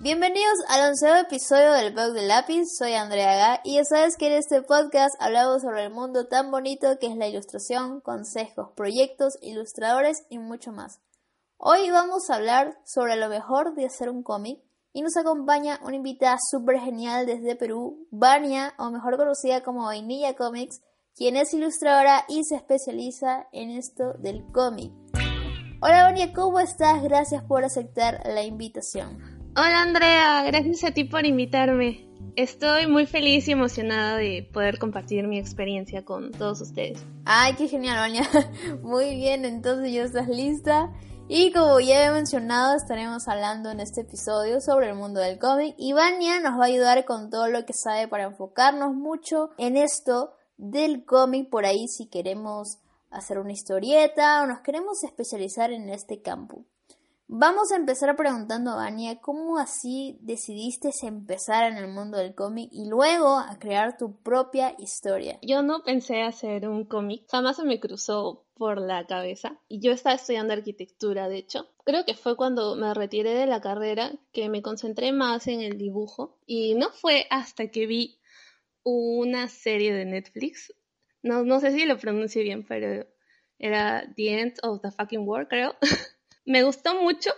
Bienvenidos al onceavo episodio del blog de lápiz, soy Andrea Gá y ya sabes que en este podcast hablamos sobre el mundo tan bonito que es la ilustración, consejos, proyectos, ilustradores y mucho más. Hoy vamos a hablar sobre lo mejor de hacer un cómic y nos acompaña una invitada súper genial desde Perú, Vania, o mejor conocida como Vainilla Comics, quien es ilustradora y se especializa en esto del cómic. Hola Vania, ¿cómo estás? Gracias por aceptar la invitación. Hola Andrea, gracias a ti por invitarme. Estoy muy feliz y emocionada de poder compartir mi experiencia con todos ustedes. Ay, qué genial, Vania. Muy bien, entonces ya estás lista. Y como ya he mencionado, estaremos hablando en este episodio sobre el mundo del cómic. Y Vania nos va a ayudar con todo lo que sabe para enfocarnos mucho en esto del cómic por ahí si queremos hacer una historieta o nos queremos especializar en este campo. Vamos a empezar preguntando a Ania cómo así decidiste empezar en el mundo del cómic y luego a crear tu propia historia. Yo no pensé hacer un cómic, jamás se me cruzó por la cabeza. Y yo estaba estudiando arquitectura, de hecho. Creo que fue cuando me retiré de la carrera que me concentré más en el dibujo. Y no fue hasta que vi una serie de Netflix. No, no sé si lo pronuncie bien, pero era The End of the Fucking World, creo. me gustó mucho,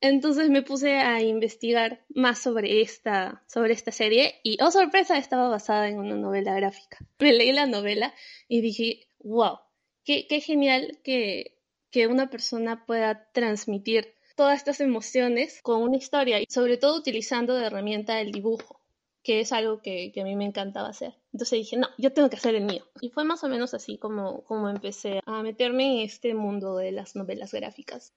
entonces me puse a investigar más sobre esta, sobre esta serie y, oh sorpresa, estaba basada en una novela gráfica. Me leí la novela y dije, wow, qué, qué genial que, que una persona pueda transmitir todas estas emociones con una historia y sobre todo utilizando de herramienta el dibujo, que es algo que, que, a mí me encantaba hacer. Entonces dije, no, yo tengo que hacer el mío. Y fue más o menos así como, como empecé a meterme en este mundo de las novelas gráficas.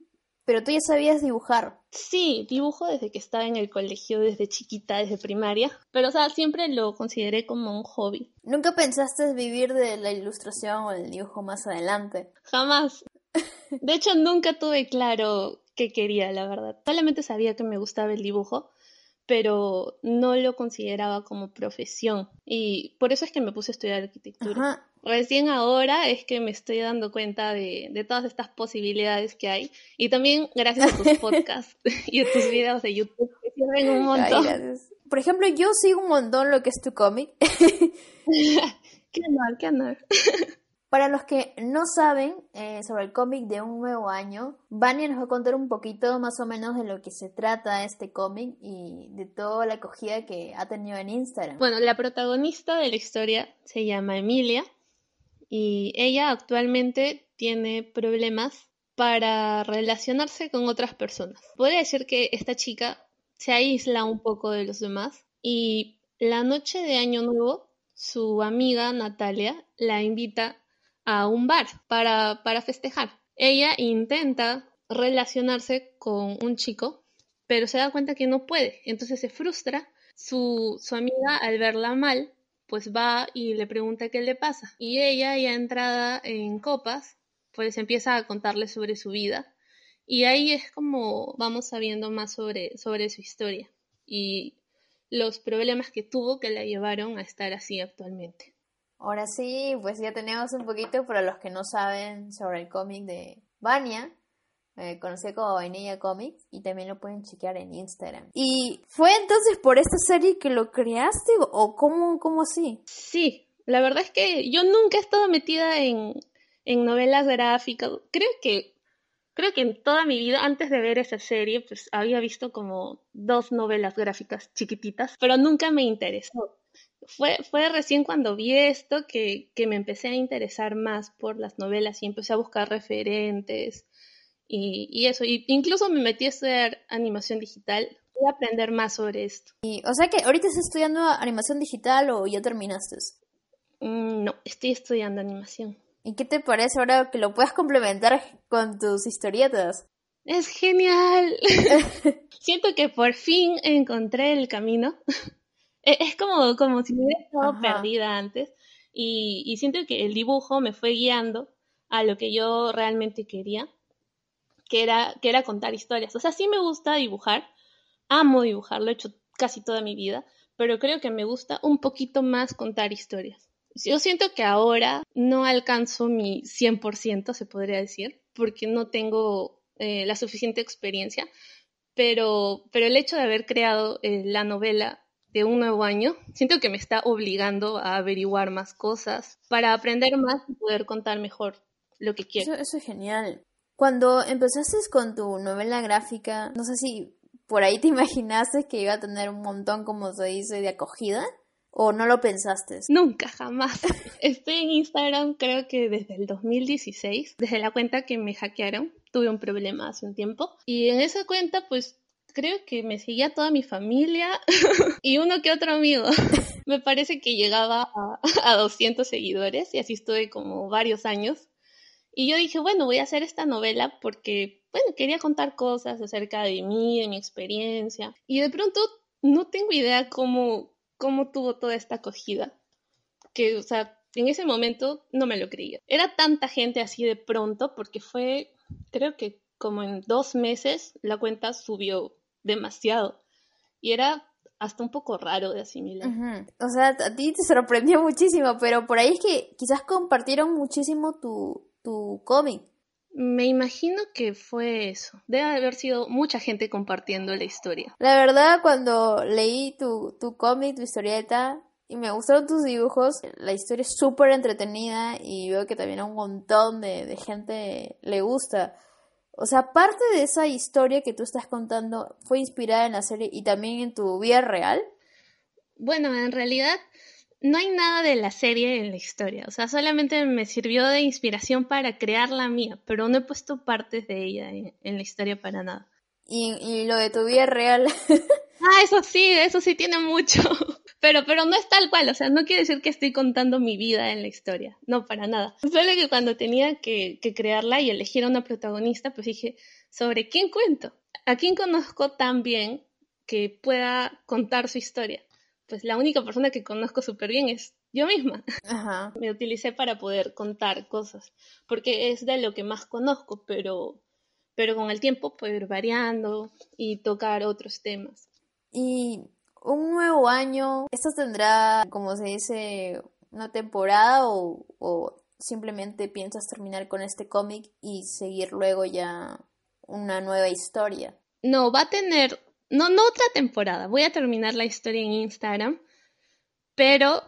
Pero tú ya sabías dibujar. Sí, dibujo desde que estaba en el colegio, desde chiquita, desde primaria. Pero, o sea, siempre lo consideré como un hobby. ¿Nunca pensaste vivir de la ilustración o el dibujo más adelante? Jamás. De hecho, nunca tuve claro qué quería, la verdad. Solamente sabía que me gustaba el dibujo, pero no lo consideraba como profesión. Y por eso es que me puse a estudiar arquitectura. Recién ahora es que me estoy dando cuenta de, de, todas estas posibilidades que hay. Y también gracias a tus podcasts y a tus videos de YouTube que sirven un montón. Por ejemplo, yo sigo un montón lo que es tu cómic. qué honor, qué honor. Para los que no saben eh, sobre el cómic de Un Nuevo Año, Vania nos va a contar un poquito más o menos de lo que se trata este cómic y de toda la acogida que ha tenido en Instagram. Bueno, la protagonista de la historia se llama Emilia y ella actualmente tiene problemas para relacionarse con otras personas. Podría decir que esta chica se aísla un poco de los demás y la noche de Año Nuevo su amiga Natalia la invita a un bar para, para festejar. Ella intenta relacionarse con un chico, pero se da cuenta que no puede, entonces se frustra. Su, su amiga, al verla mal, pues va y le pregunta qué le pasa. Y ella, ya entrada en copas, pues empieza a contarle sobre su vida. Y ahí es como vamos sabiendo más sobre, sobre su historia y los problemas que tuvo que la llevaron a estar así actualmente. Ahora sí, pues ya tenemos un poquito para los que no saben sobre el cómic de Vania, eh, conocido como Vainilla Comics, y también lo pueden chequear en Instagram. ¿Y fue entonces por esta serie que lo creaste o cómo, cómo así? Sí, la verdad es que yo nunca he estado metida en, en novelas gráficas. Creo que creo que en toda mi vida, antes de ver esa serie, pues había visto como dos novelas gráficas chiquititas, pero nunca me interesó fue, fue recién cuando vi esto que, que, me empecé a interesar más por las novelas y empecé a buscar referentes y, y eso. Y incluso me metí a estudiar animación digital y a aprender más sobre esto. Y, o sea que ahorita estás estudiando animación digital o ya terminaste. Mm, no, estoy estudiando animación. ¿Y qué te parece ahora que lo puedas complementar con tus historietas? Es genial. Siento que por fin encontré el camino. E-, es como, como si me hubiera estado perdida antes. Y, y siento que el dibujo me fue guiando a lo que yo realmente quería, que era, que era contar historias. O sea, sí me gusta dibujar, amo dibujar, lo he hecho casi toda mi vida, pero creo que me gusta un poquito más contar historias. Yo siento que ahora no alcanzo mi 100%, se podría decir, porque no tengo eh, la suficiente experiencia, pero, pero el hecho de haber creado eh, la novela de un nuevo año, siento que me está obligando a averiguar más cosas para aprender más y poder contar mejor lo que quiero. Eso, eso es genial. Cuando empezaste con tu novela gráfica, no sé si por ahí te imaginaste que iba a tener un montón, como se dice, de acogida. ¿O no lo pensaste? Nunca, jamás. Estoy en Instagram creo que desde el 2016, desde la cuenta que me hackearon. Tuve un problema hace un tiempo. Y en esa cuenta, pues creo que me seguía toda mi familia y uno que otro amigo. me parece que llegaba a, a 200 seguidores y así estuve como varios años. Y yo dije, bueno, voy a hacer esta novela porque, bueno, quería contar cosas acerca de mí, de mi experiencia. Y de pronto no tengo idea cómo, cómo tuvo toda esta acogida. Que, o sea, en ese momento no me lo creía. Era tanta gente así de pronto porque fue, creo que como en dos meses la cuenta subió demasiado. Y era hasta un poco raro de asimilar. O sea, a ti te sorprendió muchísimo, pero por ahí es que quizás compartieron muchísimo tu, tu cómic. Me imagino que fue eso. Debe haber sido mucha gente compartiendo la historia. La verdad, cuando leí tu, tu cómic, tu historieta, y me gustaron tus dibujos, la historia es súper entretenida y veo que también a un montón de, de gente le gusta. O sea, parte de esa historia que tú estás contando fue inspirada en la serie y también en tu vida real. Bueno, en realidad no hay nada de la serie en la historia, o sea, solamente me sirvió de inspiración para crear la mía, pero no he puesto partes de ella en, la historia para nada. ¿Y, lo de tu vida real? ah, eso sí, eso sí tiene mucho, pero, pero no es tal cual, o sea, no quiere decir que estoy contando mi vida en la historia, no, para nada. Solo que cuando tenía que, que crearla y elegir a una protagonista, pues dije, ¿sobre quién cuento? ¿A quién conozco tan bien que pueda contar su historia? pues la única persona que conozco súper bien es yo misma. Me utilicé para poder contar cosas, porque es de lo que más conozco, pero, pero con el tiempo puedo ir variando y tocar otros temas. Y un nuevo año, ¿esto tendrá, como se dice, una temporada o, simplemente piensas terminar con este cómic y seguir luego ya una nueva historia? No, va a tener no, no otra temporada, voy a terminar la historia en Instagram, pero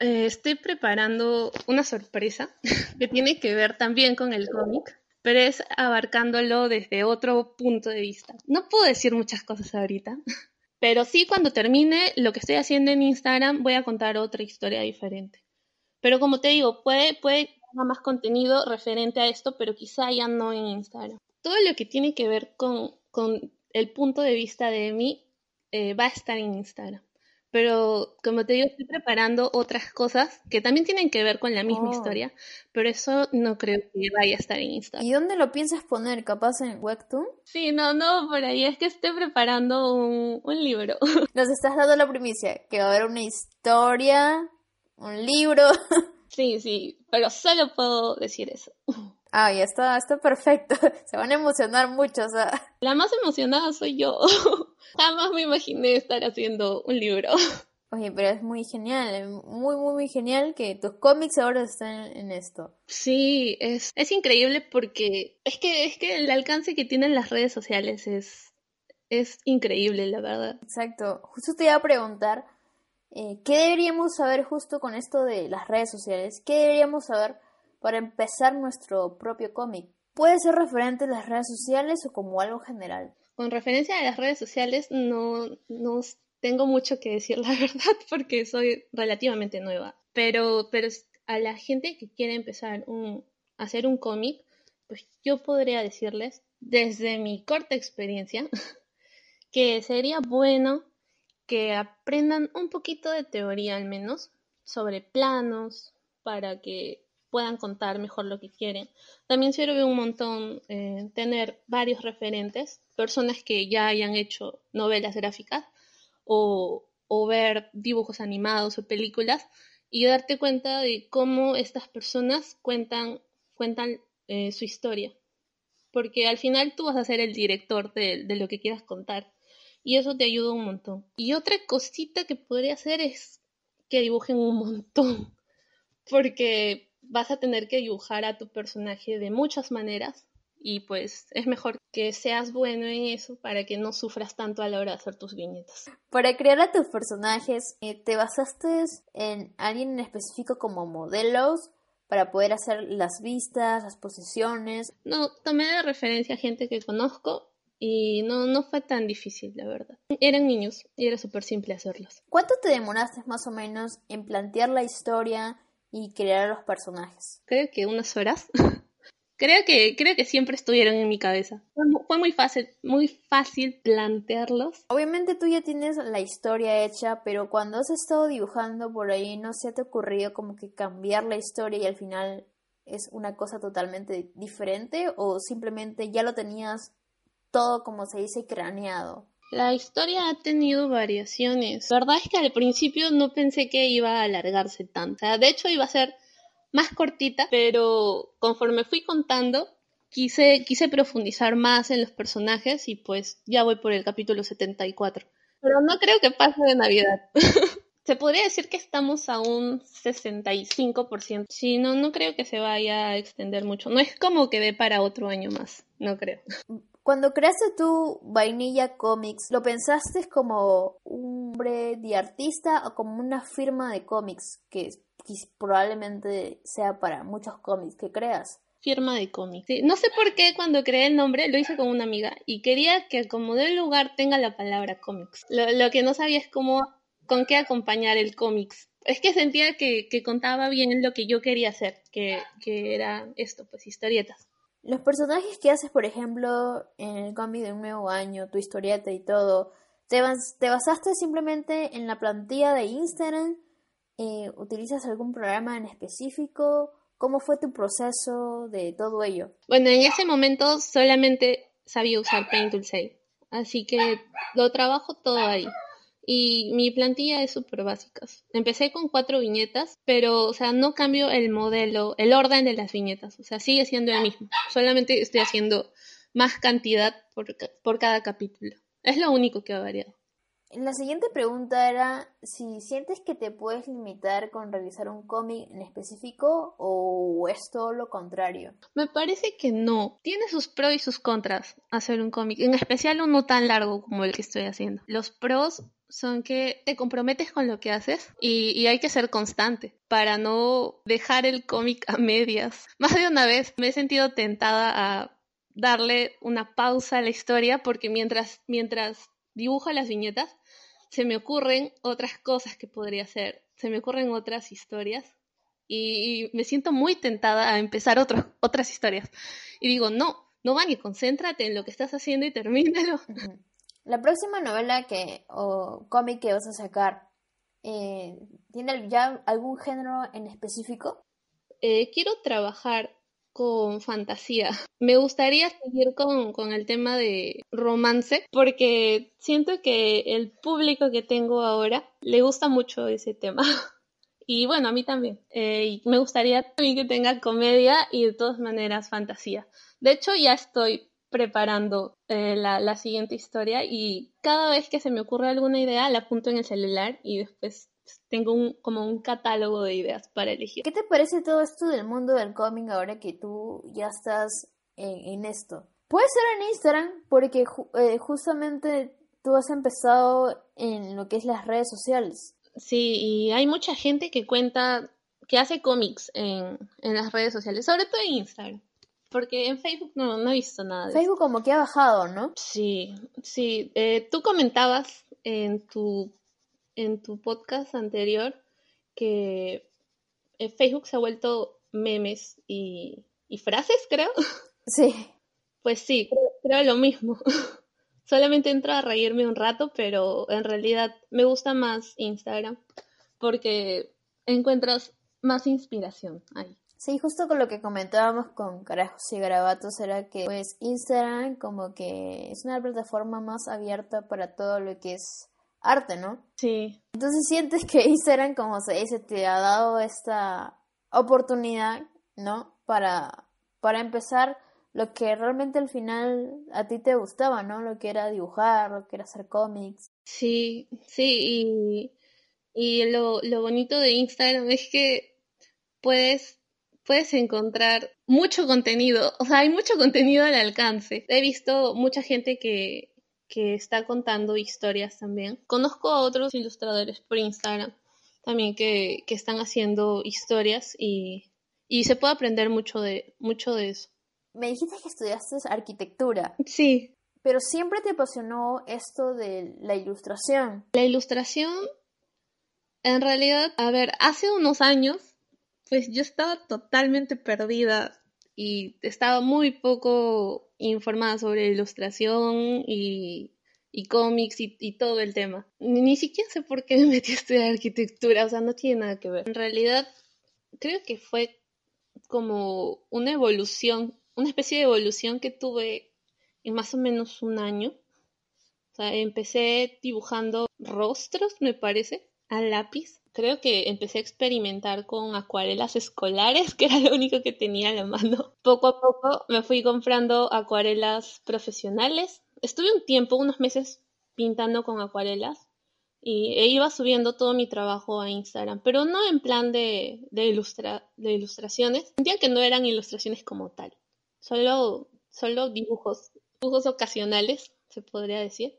eh, estoy preparando una sorpresa que tiene que ver también con el cómic, pero es abarcándolo desde otro punto de vista. No puedo decir muchas cosas ahorita, pero sí cuando termine lo que estoy haciendo en Instagram voy a contar otra historia diferente. Pero como te digo, puede, puede más contenido referente a esto, pero quizá ya no en Instagram. Todo lo que tiene que ver con, con el punto de vista de mí eh, va a estar en Instagram. Pero como te digo, estoy preparando otras cosas que también tienen que ver con la misma oh. historia, pero eso no creo que vaya a estar en Instagram. ¿Y dónde lo piensas poner? ¿Capaz en Webtoon? Sí, no, no, por ahí es que estoy preparando un, un libro. Nos estás dando la primicia, que va a haber una historia, un libro. Sí, sí, pero solo puedo decir eso. Ah, ya está, está perfecto. Se van a emocionar mucho, o sea. La más emocionada soy yo. Jamás me imaginé estar haciendo un libro. Oye, pero es muy genial, muy, muy, muy genial que tus cómics ahora estén en esto. Sí, es, es increíble porque es que, es que el alcance que tienen las redes sociales es, es increíble, la verdad. Exacto. Justo te iba a preguntar, eh, ¿qué deberíamos saber justo con esto de las redes sociales? ¿Qué deberíamos saber para empezar nuestro propio cómic. Puede ser referente a las redes sociales o como algo general. Con referencia a las redes sociales no, no tengo mucho que decir la verdad porque soy relativamente nueva. Pero, pero a la gente que quiere empezar un, a hacer un cómic, pues yo podría decirles, desde mi corta experiencia, que sería bueno que aprendan un poquito de teoría al menos sobre planos para que puedan contar mejor lo que quieren. También sirve un montón eh, tener varios referentes, personas que ya hayan hecho novelas gráficas o, ver dibujos animados o películas y darte cuenta de cómo estas personas cuentan, cuentan eh, su historia. Porque al final tú vas a ser el director de, de lo que quieras contar y eso te ayuda un montón. Y otra cosita que podría hacer es que dibujen un montón, porque vas a tener que dibujar a tu personaje de muchas maneras y pues es mejor que seas bueno en eso para que no sufras tanto a la hora de hacer tus viñetas. Para crear a tus personajes, eh, ¿te basaste en alguien en específico como modelos para poder hacer las vistas, las posiciones? No, tomé de referencia a gente que conozco y no, no fue tan difícil, la verdad. Eran niños y era súper simple hacerlos. ¿Cuánto te demoraste más o menos en plantear la historia y crear los personajes? Creo que unas horas. creo que creo que siempre estuvieron en mi cabeza. Fue muy fácil, muy fácil plantearlos. Obviamente tú ya tienes la historia hecha, pero cuando has estado dibujando por ahí, ¿no se te ha ocurrido como que cambiar la historia y al final es una cosa totalmente diferente o simplemente ya lo tenías todo, como se dice, craneado. La historia ha tenido variaciones. La verdad es que al principio no pensé que iba a alargarse tanto. De hecho iba a ser más cortita, pero conforme fui contando, quise, quise profundizar más en los personajes y pues ya voy por el capítulo 74. Pero no creo que pase de Navidad. se podría decir que estamos a un 65%. Sí, no, no creo que se vaya a extender mucho. No es como que dé para otro año más, no creo. Cuando creaste tu Vainilla Comics, ¿lo pensaste como un hombre de artista o como una firma de cómics que, probablemente sea para muchos cómics que creas? Firma de cómics. no sé por qué cuando creé el nombre lo hice con una amiga y quería que como del lugar tenga la palabra cómics. Lo, que no sabía es cómo, con qué acompañar el cómics. Es que sentía que, contaba bien lo que yo quería hacer, que era esto, pues historietas. Los personajes que haces, por ejemplo, en el cómic de un nuevo año, tu historieta y todo, ¿te, te basaste simplemente en la plantilla de Instagram? Eh, ¿Utilizas algún programa en específico? ¿Cómo fue tu proceso de todo ello? Bueno, en ese momento solamente sabía usar Paint Tool así que lo trabajo todo ahí y mi plantilla es súper básica. Empecé con cuatro viñetas, pero, o sea, no cambio el modelo, el orden de las viñetas, o sea, sigue siendo el mismo, solamente estoy haciendo más cantidad por, por cada capítulo. Es lo único que ha variado. La siguiente pregunta era si sientes que te puedes limitar con revisar un cómic en específico o es todo lo contrario. Me parece que no. Tiene sus pros y sus contras hacer un cómic, en especial uno tan largo como el que estoy haciendo. Los pros son que te comprometes con lo que haces y, hay que ser constante para no dejar el cómic a medias. Más de una vez me he sentido tentada a darle una pausa a la historia porque mientras, mientras dibujo las viñetas se me ocurren otras cosas que podría hacer, se me ocurren otras historias y, me siento muy tentada a empezar otras historias. Y digo, no, no, Vani, concéntrate en lo que estás haciendo y termínalo. La próxima novela que o cómic que vas a sacar, eh, ¿tiene ya algún género en específico? Eh, quiero trabajar con fantasía. Me gustaría seguir con, con, el tema de romance porque siento que el público que tengo ahora le gusta mucho ese tema. Y bueno, a mí también. Eh, me gustaría también que tenga comedia y de todas maneras fantasía. De hecho, ya estoy preparando eh, la, siguiente historia y cada vez que se me ocurre alguna idea la apunto en el celular y después tengo un, como un catálogo de ideas para elegir. ¿Qué te parece todo esto del mundo del cómic ahora que tú ya estás en, esto? Puede ser en Instagram porque eh, justamente tú has empezado en lo que es las redes sociales. Sí, y hay mucha gente que cuenta, que hace cómics en, en las redes sociales, sobre todo en Instagram. Porque en Facebook no, no he visto nada. Facebook como que ha bajado, ¿no? Sí, sí. Eh, tú comentabas en tu, en tu podcast anterior que eh, Facebook se ha vuelto memes y, y frases, creo. Sí. Pues sí, creo, lo mismo. Solamente entro a reírme un rato, pero en realidad me gusta más Instagram porque encuentras más inspiración ahí. Sí, justo con lo que comentábamos con Carajos y Garabatos era que pues Instagram como que es una plataforma más abierta para todo lo que es arte, ¿no? Sí. Entonces sientes que Instagram, como se dice, te ha dado esta oportunidad, ¿no? Para, para empezar lo que realmente al final a ti te gustaba, ¿no? Lo que era dibujar, lo que era hacer cómics. Sí, sí, y, y lo, lo bonito de Instagram es que puedes puedes encontrar mucho contenido, o sea, hay mucho contenido al alcance. He visto mucha gente que, que está contando historias también. Conozco a otros ilustradores por Instagram también que, que están haciendo historias y, y, se puede aprender mucho de, mucho de eso. Me dijiste que estudiaste arquitectura. Sí. Pero siempre te apasionó esto de la ilustración. La ilustración, en realidad, a ver, hace unos años pues yo estaba totalmente perdida y estaba muy poco informada sobre ilustración y, cómics y, todo el tema. Ni, siquiera sé por qué me metí a estudiar arquitectura, o sea, no tiene nada que ver. En realidad, creo que fue como una evolución, una especie de evolución que tuve en más o menos un año. O sea, empecé dibujando rostros, me parece, a lápiz creo que empecé a experimentar con acuarelas escolares, que era lo único que tenía a la mano. Poco a poco me fui comprando acuarelas profesionales. Estuve un tiempo, unos meses, pintando con acuarelas y e iba subiendo todo mi trabajo a Instagram, pero no en plan de, de, de ilustraciones. Sentía que no eran ilustraciones como tal, solo, solo dibujos, dibujos ocasionales, se podría decir.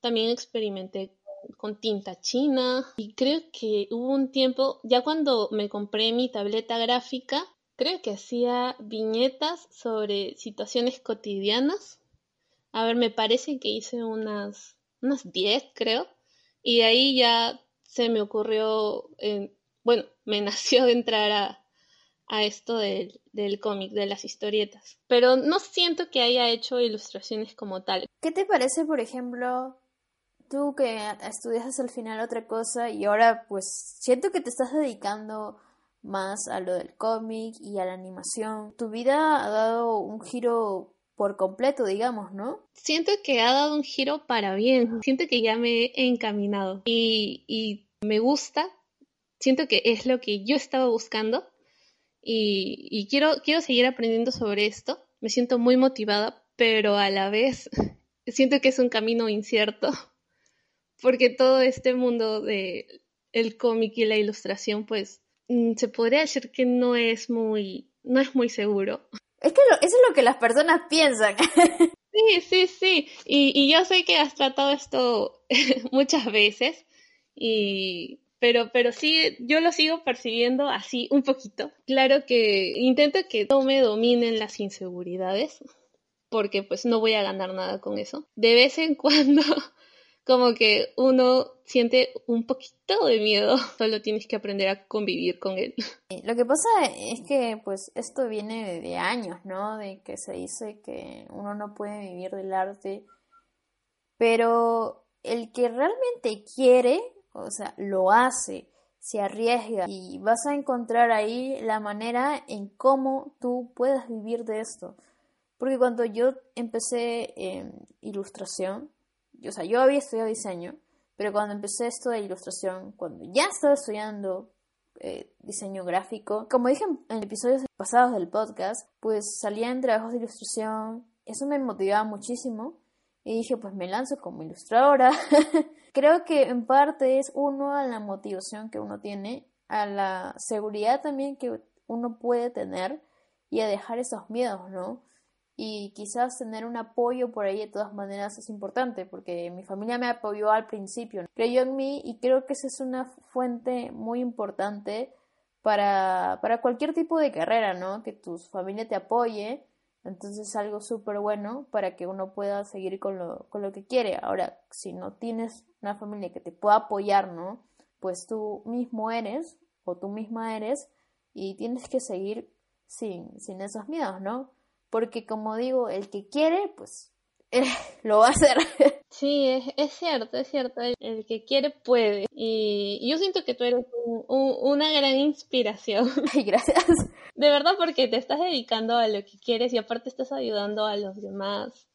También experimenté con tinta china y creo que hubo un tiempo, ya cuando me compré mi tableta gráfica, creo que hacía viñetas sobre situaciones cotidianas. A ver, me parece que hice unas, unas 10, creo. Y ahí ya se me ocurrió, bueno, me nació entrar a, a esto del, del cómic, de las historietas. Pero no siento que haya hecho ilustraciones como tal. ¿Qué te parece, por ejemplo, tú que estudias al final otra cosa y ahora pues siento que te estás dedicando más a lo del cómic y a la animación. Tu vida ha dado un giro por completo, digamos, ¿no? Siento que ha dado un giro para bien. Siento que ya me he encaminado y, y me gusta. Siento que es lo que yo estaba buscando y, y quiero, quiero seguir aprendiendo sobre esto. Me siento muy motivada, pero a la vez siento que es un camino incierto porque todo este mundo de el cómic y la ilustración, pues mm, se podría decir que no es muy, no es muy seguro. Es que eso es lo que las personas piensan. Sí, sí, sí. Y, y yo sé que has tratado esto muchas veces, y, pero, pero sí, yo lo sigo percibiendo así un poquito. Claro que intento que no me dominen las inseguridades, porque pues no voy a ganar nada con eso. De vez en cuando como que uno siente un poquito de miedo, solo tienes que aprender a convivir con él. Lo que pasa es que pues esto viene de años, ¿no? De que se dice que uno no puede vivir del arte, pero el que realmente quiere, o sea, lo hace, se arriesga y vas a encontrar ahí la manera en cómo tú puedas vivir de esto. Porque cuando yo empecé en ilustración, o sea, yo había estudiado diseño, pero cuando empecé esto de ilustración, cuando ya estaba estudiando eh, diseño gráfico, como dije en episodios pasados del podcast, pues salían trabajos de ilustración, eso me motivaba muchísimo y dije, pues me lanzo como ilustradora. Creo que en parte es uno a la motivación que uno tiene, a la seguridad también que uno puede tener y a dejar esos miedos, ¿no? Y quizás tener un apoyo por ahí de todas maneras es importante porque mi familia me apoyó al principio, creyó en mí y creo que esa es una fuente muy importante para, para cualquier tipo de carrera, ¿no? Que tu familia te apoye, entonces es algo súper bueno para que uno pueda seguir con lo, con lo que quiere. Ahora, si no tienes una familia que te pueda apoyar, ¿no? Pues tú mismo eres o tú misma eres y tienes que seguir sin, sin esos miedos, ¿no? Porque como digo, el que quiere, pues eh, lo va a hacer. Sí, es, es cierto, es cierto. El, que quiere puede. Y yo siento que tú eres una gran inspiración. Ay, gracias. De verdad, porque te estás dedicando a lo que quieres y aparte estás ayudando a los demás.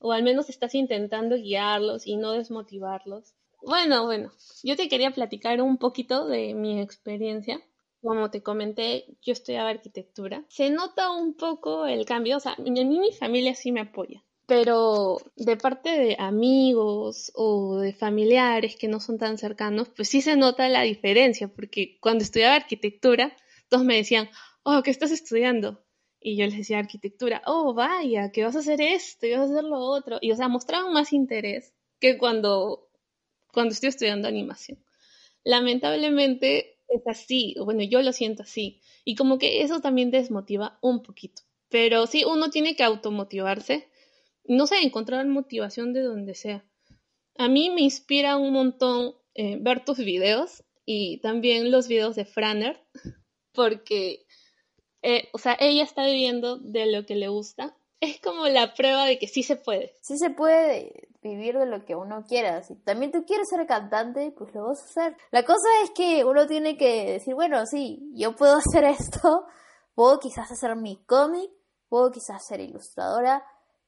O al menos estás intentando guiarlos y no desmotivarlos. Bueno, bueno, yo te quería platicar un poquito de mi experiencia. Como te comenté, yo estudiaba arquitectura. Se nota un poco el cambio, o sea, a mí mi familia sí me apoya, pero de parte de amigos o de familiares que no son tan cercanos, pues sí se nota la diferencia, porque cuando estudiaba arquitectura, todos me decían, oh, ¿qué estás estudiando? Y yo les decía arquitectura, oh, vaya, que vas a hacer esto y vas a hacer lo otro. Y o sea, mostraban más interés que cuando, cuando estoy estudiando animación. Lamentablemente, es así, bueno, yo lo siento así, y como que eso también desmotiva un poquito, pero sí, uno tiene que automotivarse, no sé, encontrar motivación de donde sea. A mí me inspira un montón eh, ver tus videos y también los videos de Franner, porque, eh, o sea, ella está viviendo de lo que le gusta. Es como la prueba de que sí se puede. Sí se puede vivir de lo que uno quiera. Si también tú quieres ser cantante, pues lo vas a hacer. La cosa es que uno tiene que decir, bueno, sí, yo puedo hacer esto, puedo quizás hacer mi cómic, puedo quizás ser ilustradora,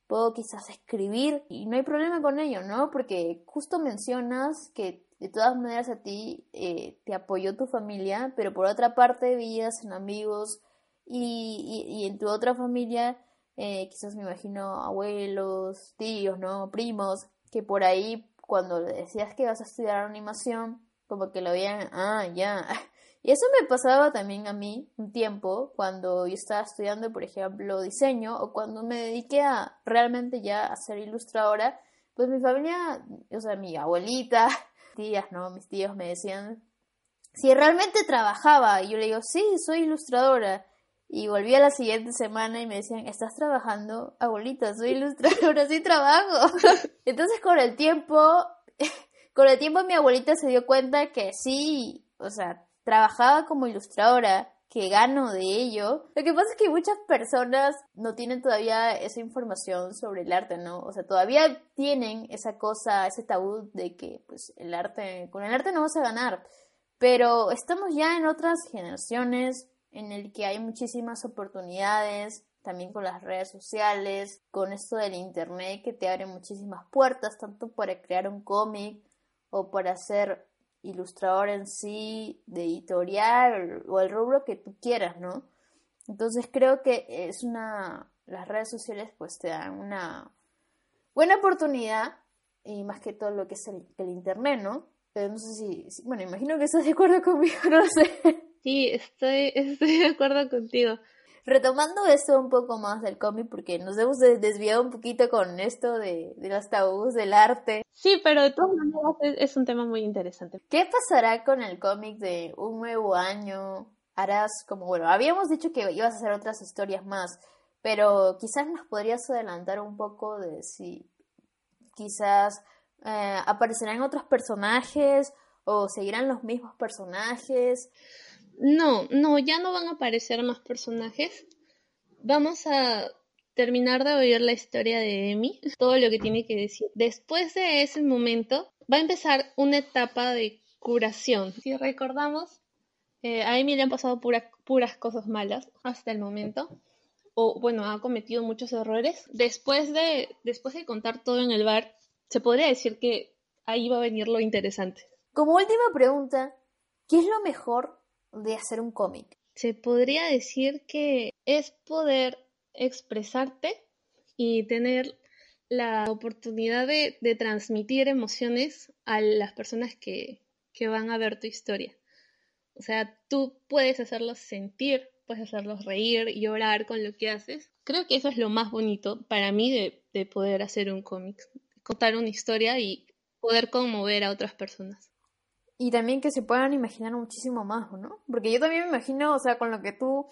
puedo quizás escribir y no hay problema con ello, ¿no? Porque justo mencionas que de todas maneras a ti eh, te apoyó tu familia, pero por otra parte vivías en amigos y, y en tu otra familia eh, quizás me imagino abuelos, tíos, ¿no? Primos, que por ahí cuando decías que ibas a estudiar animación, como que lo veían, ah, ya. Y eso me pasaba también a mí un tiempo cuando yo estaba estudiando, por ejemplo, diseño o cuando me dediqué a realmente ya a ser ilustradora, pues mi familia, o sea, mi abuelita, tías, ¿no? Mis tíos me decían si realmente trabajaba y yo le digo, sí, soy ilustradora. Y volví a la siguiente semana y me decían, ¿estás trabajando? Abuelita, soy ilustradora, sí trabajo. Entonces con el tiempo, con el tiempo mi abuelita se dio cuenta que sí, o sea, trabajaba como ilustradora, que gano de ello. Lo que pasa es que muchas personas no tienen todavía esa información sobre el arte, ¿no? O sea, todavía tienen esa cosa, ese tabú de que pues el arte, con el arte no vas a ganar. Pero estamos ya en otras generaciones, en el que hay muchísimas oportunidades, también con las redes sociales, con esto del internet que te abre muchísimas puertas, tanto para crear un cómic o para ser ilustrador en sí, de editorial o el rubro que tú quieras, ¿no? Entonces creo que es una, las redes sociales pues te dan una buena oportunidad y más que todo lo que es el, internet, ¿no? Pero no sé si, bueno, imagino que estás de acuerdo conmigo, no sé. Sí, estoy, estoy de acuerdo contigo. Retomando esto un poco más del cómic, porque nos hemos desviado un poquito con esto de, de los tabús del arte. Sí, pero de todas maneras es, un tema muy interesante. ¿Qué pasará con el cómic de un nuevo año? Harás como, bueno, habíamos dicho que ibas a hacer otras historias más, pero quizás nos podrías adelantar un poco de si quizás eh, aparecerán otros personajes o seguirán los mismos personajes. No, no, ya no van a aparecer más personajes. Vamos a terminar de oír la historia de Emi, todo lo que tiene que decir. Después de ese momento va a empezar una etapa de curación. Si recordamos, eh, a Emi le han pasado puras cosas malas hasta el momento. O bueno, ha cometido muchos errores. Después de, después de contar todo en el bar, se podría decir que ahí va a venir lo interesante. Como última pregunta, ¿qué es lo mejor de hacer un cómic? Se podría decir que es poder expresarte y tener la oportunidad de, transmitir emociones a las personas que, que van a ver tu historia. O sea, tú puedes hacerlos sentir, puedes hacerlos reír, llorar con lo que haces. Creo que eso es lo más bonito para mí de, de poder hacer un cómic, contar una historia y poder conmover a otras personas. Y también que se puedan imaginar muchísimo más, ¿no? Porque yo también me imagino, o sea, con lo que tú,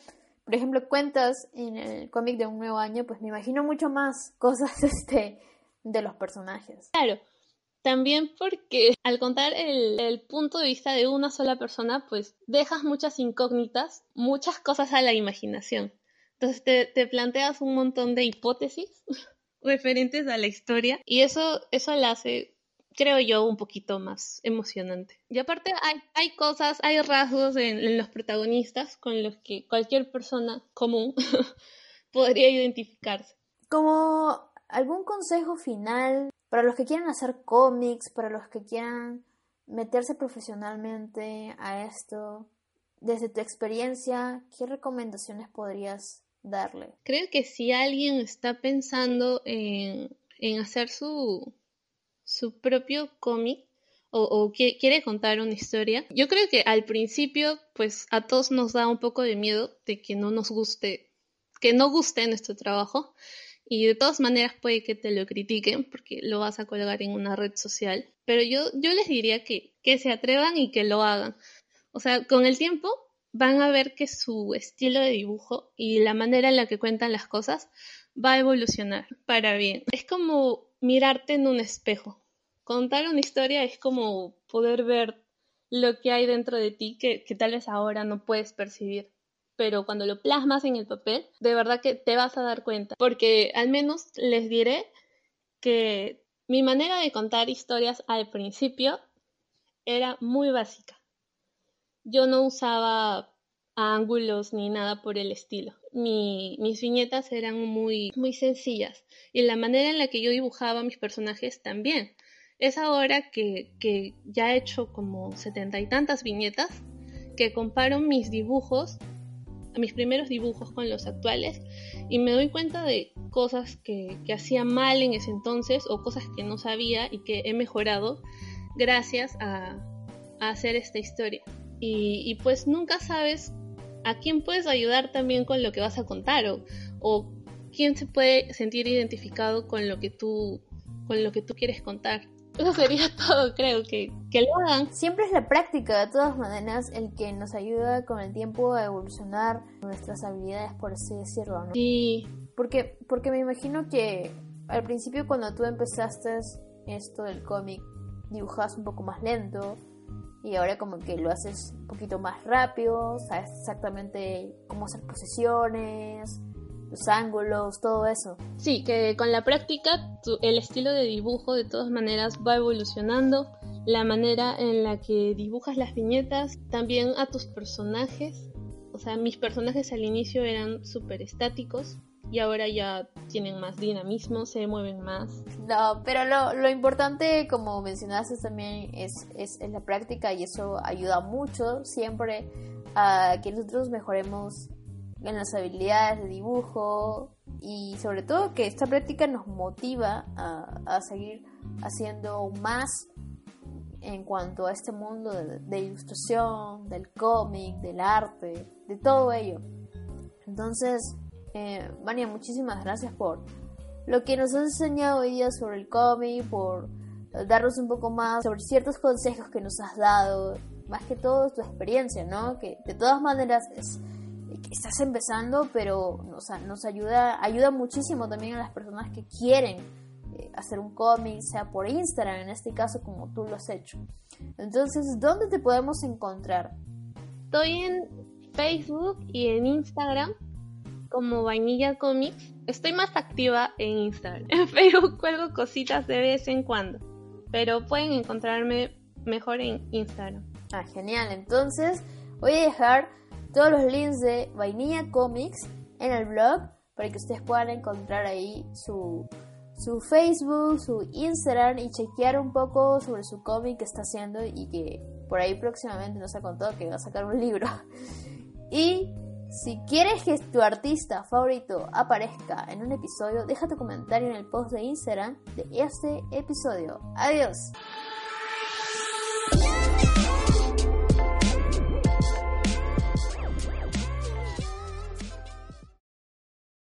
por ejemplo, cuentas en el cómic de un nuevo año, pues me imagino mucho más cosas este, de los personajes. Claro. También porque al contar el, punto de vista de una sola persona, pues dejas muchas incógnitas, muchas cosas a la imaginación. Entonces te, te planteas un montón de hipótesis, referentes a la historia y eso, eso la hace creo yo, un poquito más emocionante. Y aparte hay, hay cosas, hay rasgos en, los protagonistas con los que cualquier persona común podría identificarse. Como algún consejo final para los que quieran hacer cómics, para los que quieran meterse profesionalmente a esto, desde tu experiencia, ¿qué recomendaciones podrías darle? Creo que si alguien está pensando en, en hacer su, su propio cómic o, quiere contar una historia. Yo creo que al principio, pues a todos nos da un poco de miedo de que no nos guste, que no guste nuestro trabajo. Y de todas maneras puede que te lo critiquen porque lo vas a colgar en una red social. Pero yo, yo les diría que, que se atrevan y que lo hagan. O sea, con el tiempo van a ver que su estilo de dibujo y la manera en la que cuentan las cosas va a evolucionar para bien. Es como mirarte en un espejo. Contar una historia es como poder ver lo que hay dentro de ti que, tal vez ahora no puedes percibir. Pero cuando lo plasmas en el papel, de verdad que te vas a dar cuenta. Porque al menos les diré que mi manera de contar historias al principio era muy básica. Yo no usaba ángulos ni nada por el estilo. Mis viñetas eran muy, muy sencillas y la manera en la que yo dibujaba mis personajes también. Es ahora que, que ya he hecho como setenta y tantas viñetas que comparo mis dibujos, mis primeros dibujos con los actuales y me doy cuenta de cosas que, que hacía mal en ese entonces o cosas que no sabía y que he mejorado gracias a, hacer esta historia. Y, pues nunca sabes a quién puedes ayudar también con lo que vas a contar o, o quién se puede sentir identificado con lo que tú, con lo que tú quieres contar. Eso sería todo, creo, que, que lo hagan. Siempre es la práctica, de todas maneras, el que nos ayuda con el tiempo a evolucionar nuestras habilidades, por así decirlo, ¿no? Sí. Porque, porque me imagino que al principio cuando tú empezaste esto del cómic, dibujabas un poco más lento, y ahora como que lo haces un poquito más rápido, sabes exactamente cómo hacer posiciones, los ángulos, todo eso. Sí, que con la práctica el estilo de dibujo de todas maneras va evolucionando, la manera en la que dibujas las viñetas, también a tus personajes. O sea, mis personajes al inicio eran súper estáticos y ahora ya tienen más dinamismo, se mueven más. No, pero lo, lo importante, como mencionaste también, es, es, la práctica y eso ayuda mucho siempre a que nosotros mejoremos en las habilidades de dibujo y sobre todo que esta práctica nos motiva a, a seguir haciendo más en cuanto a este mundo de, de ilustración, del cómic, del arte, de todo ello. Entonces, eh, Vania, muchísimas gracias por lo que nos has enseñado hoy día sobre el cómic, por darnos un poco más sobre ciertos consejos que nos has dado, más que todo tu experiencia, ¿no? Que de todas maneras es, estás empezando, pero nos, nos ayuda, ayuda muchísimo también a las personas que quieren eh, hacer un cómic, sea por Instagram, en este caso como tú lo has hecho. Entonces, ¿dónde te podemos encontrar? Estoy en Facebook y en Instagram como Vainilla Comics. Estoy más activa en Instagram. En Facebook cuelgo cositas de vez en cuando, pero pueden encontrarme mejor en Instagram. Ah, genial. Entonces voy a dejar todos los links de Vainilla Comics en el blog para que ustedes puedan encontrar ahí su, su Facebook, su Instagram y chequear un poco sobre su cómic que está haciendo y que por ahí próximamente nos ha contado que va a sacar un libro. Y si quieres que tu artista favorito aparezca en un episodio, deja tu comentario en el post de Instagram de este episodio. Adiós.